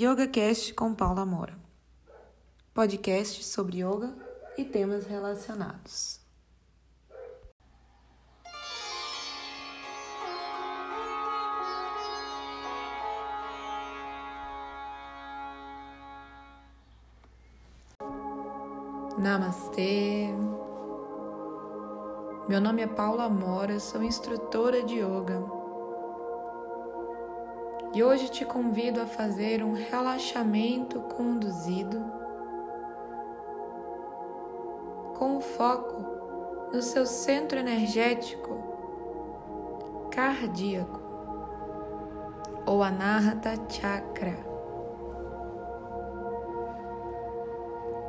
YogaCast com Paula Mora. Podcast sobre yoga e temas relacionados. Namastê. Meu nome é Paula Mora, sou instrutora de yoga e hoje te convido a fazer um relaxamento conduzido com foco no seu centro energético cardíaco ou Anahata Chakra.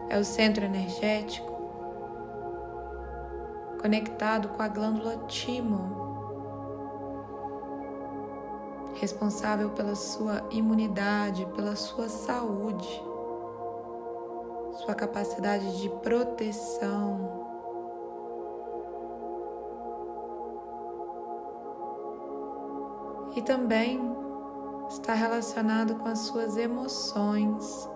É o centro energético conectado com a glândula timo responsável pela sua imunidade, pela sua saúde, sua capacidade de proteção. E também está relacionado com as suas emoções.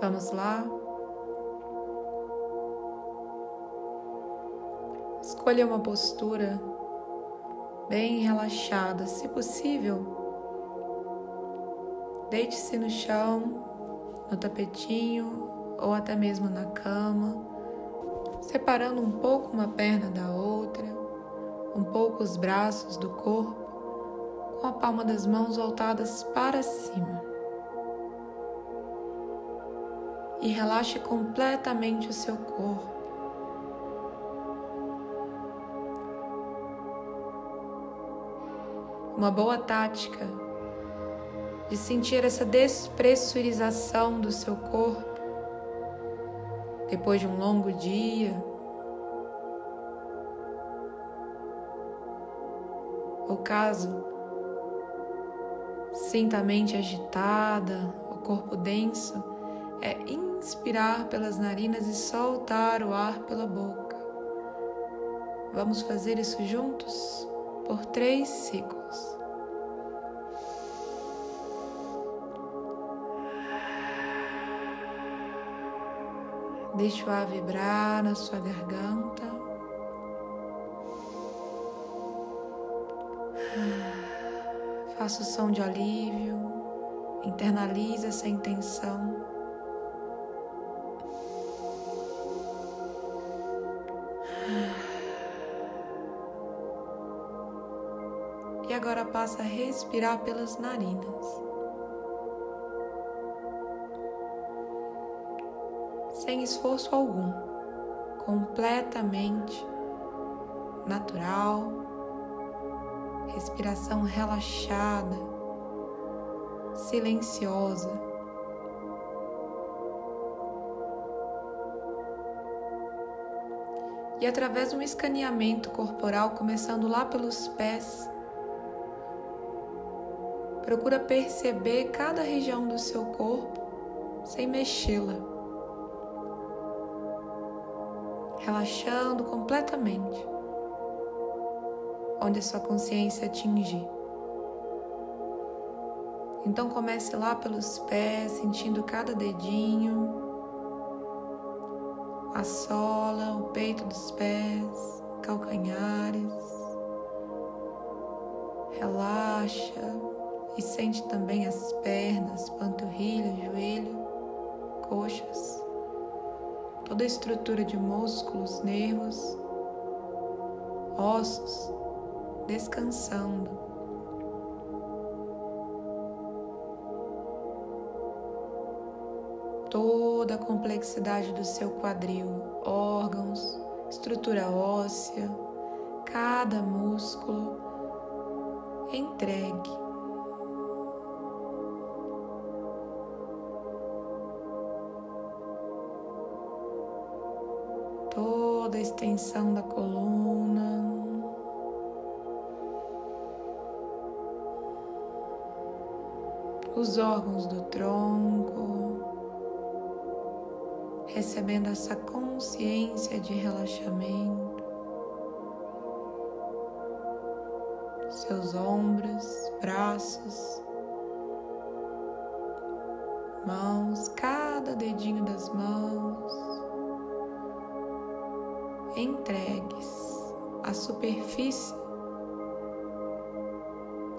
Vamos lá? Escolha uma postura bem relaxada, se possível. Deite-se no chão, no tapetinho ou até mesmo na cama, separando um pouco uma perna da outra, um pouco os braços do corpo, com a palma das mãos voltadas para cima. E relaxe completamente o seu corpo. Uma boa tática de sentir essa despressurização do seu corpo depois de um longo dia. Ou caso sinta a mente agitada, o corpo denso, é inspirar pelas narinas e soltar o ar pela boca. Vamos fazer isso juntos? Por três ciclos. Deixe o ar vibrar na sua garganta. Faça o som de alívio. Internalize essa intenção. E agora passa a respirar pelas narinas. Sem esforço algum, completamente natural, respiração relaxada, silenciosa. E através de um escaneamento corporal, começando lá pelos pés, Procura perceber cada região do seu corpo sem mexê-la. Relaxando completamente onde a sua consciência atingir. Então comece lá pelos pés, sentindo cada dedinho, a sola, o peito dos pés, calcanhares. Relaxa e sente também as pernas, panturrilha, joelho, coxas, toda a estrutura de músculos, nervos, ossos descansando. Toda a complexidade do seu quadril, órgãos, estrutura óssea, cada músculo entregue toda a extensão da coluna. Os órgãos do tronco, recebendo essa consciência de relaxamento, seus ombros, braços, mãos, cada dedinho das mãos, entregues à superfície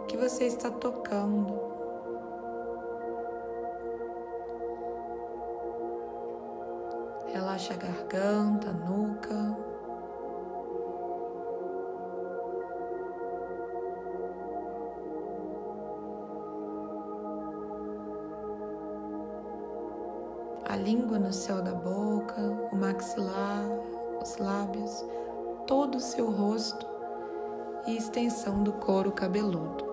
que você está tocando. Relaxa a garganta, a nuca. A língua no céu da boca, o maxilar, os lábios, todo o seu rosto e extensão do couro cabeludo.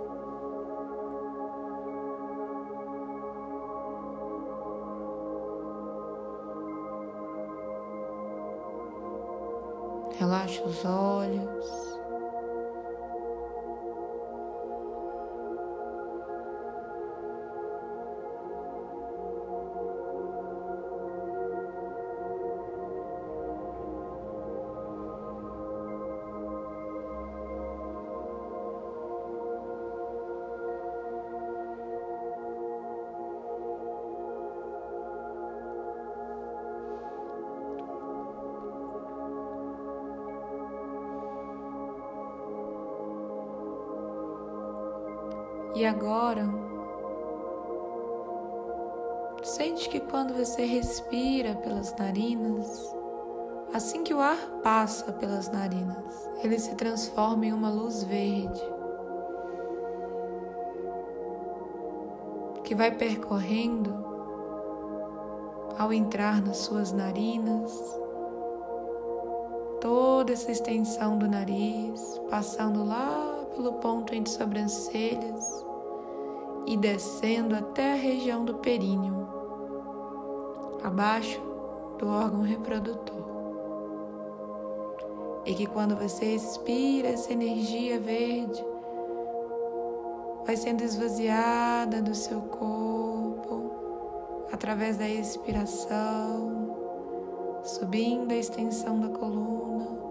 Relaxa os olhos. E agora, sente que quando você respira pelas narinas, assim que o ar passa pelas narinas, ele se transforma em uma luz verde que vai percorrendo ao entrar nas suas narinas, toda essa extensão do nariz, passando lá pelo ponto entre sobrancelhas e descendo até a região do períneo, abaixo do órgão reprodutor. E que quando você expira essa energia verde, vai sendo esvaziada do seu corpo através da expiração, subindo a extensão da coluna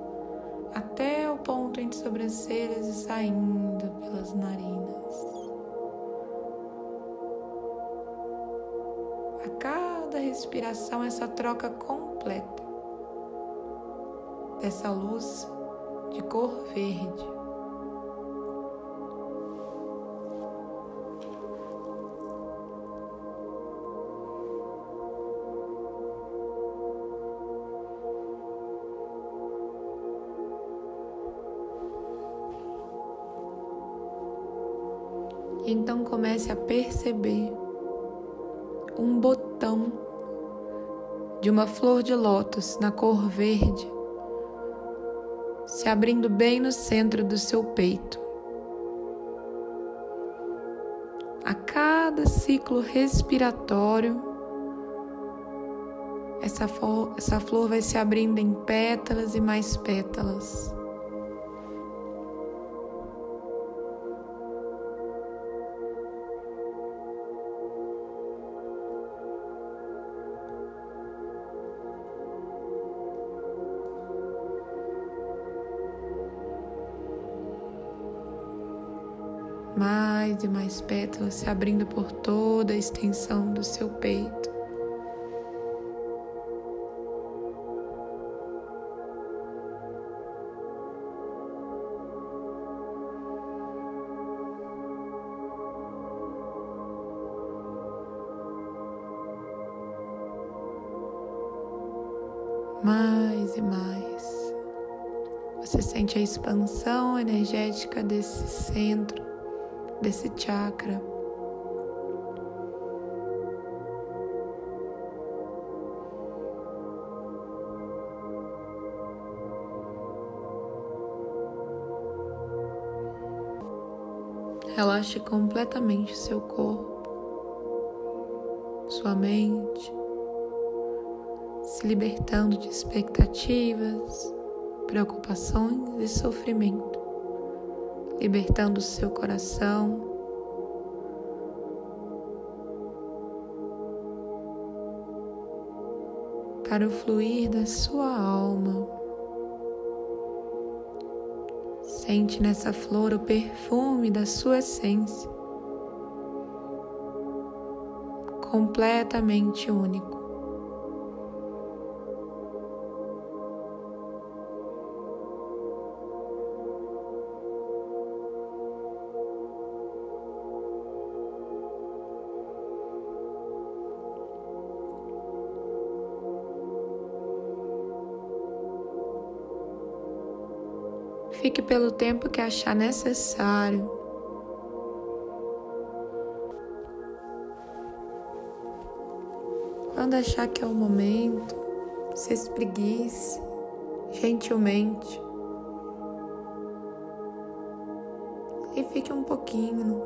até o ponto entre sobrancelhas e saindo pelas narinas. Respiração, essa troca completa dessa luz de cor verde. Então comece a perceber um botão de uma flor de lótus na cor verde se abrindo bem no centro do seu peito. A cada ciclo respiratório, essa flor, essa flor vai se abrindo em pétalas e mais pétalas. Mais e mais pétalas se abrindo por toda a extensão do seu peito. Mais e mais. Você sente a expansão energética desse centro desse chakra. Relaxe completamente seu corpo, sua mente, se libertando de expectativas, preocupações e sofrimento libertando o seu coração. Para o fluir da sua alma, Sente nessa flor o perfume da sua essência, completamente único. Fique pelo tempo que achar necessário. Quando achar que é o momento, se espreguice gentilmente. E fique um pouquinho.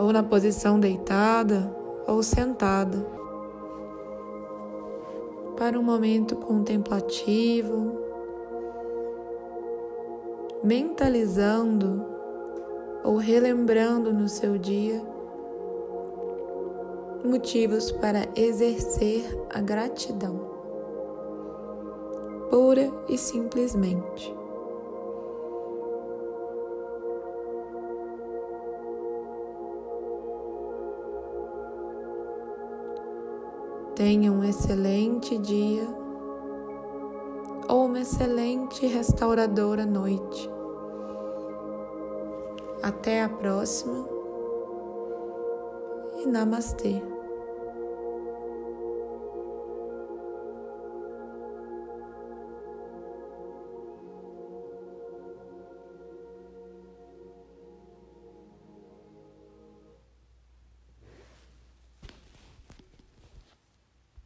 Ou na posição deitada ou sentada. Para um momento contemplativo mentalizando ou relembrando no seu dia motivos para exercer a gratidão, pura e simplesmente. Tenha um excelente dia ou uma excelente restauradora noite. Até a próxima e namastê.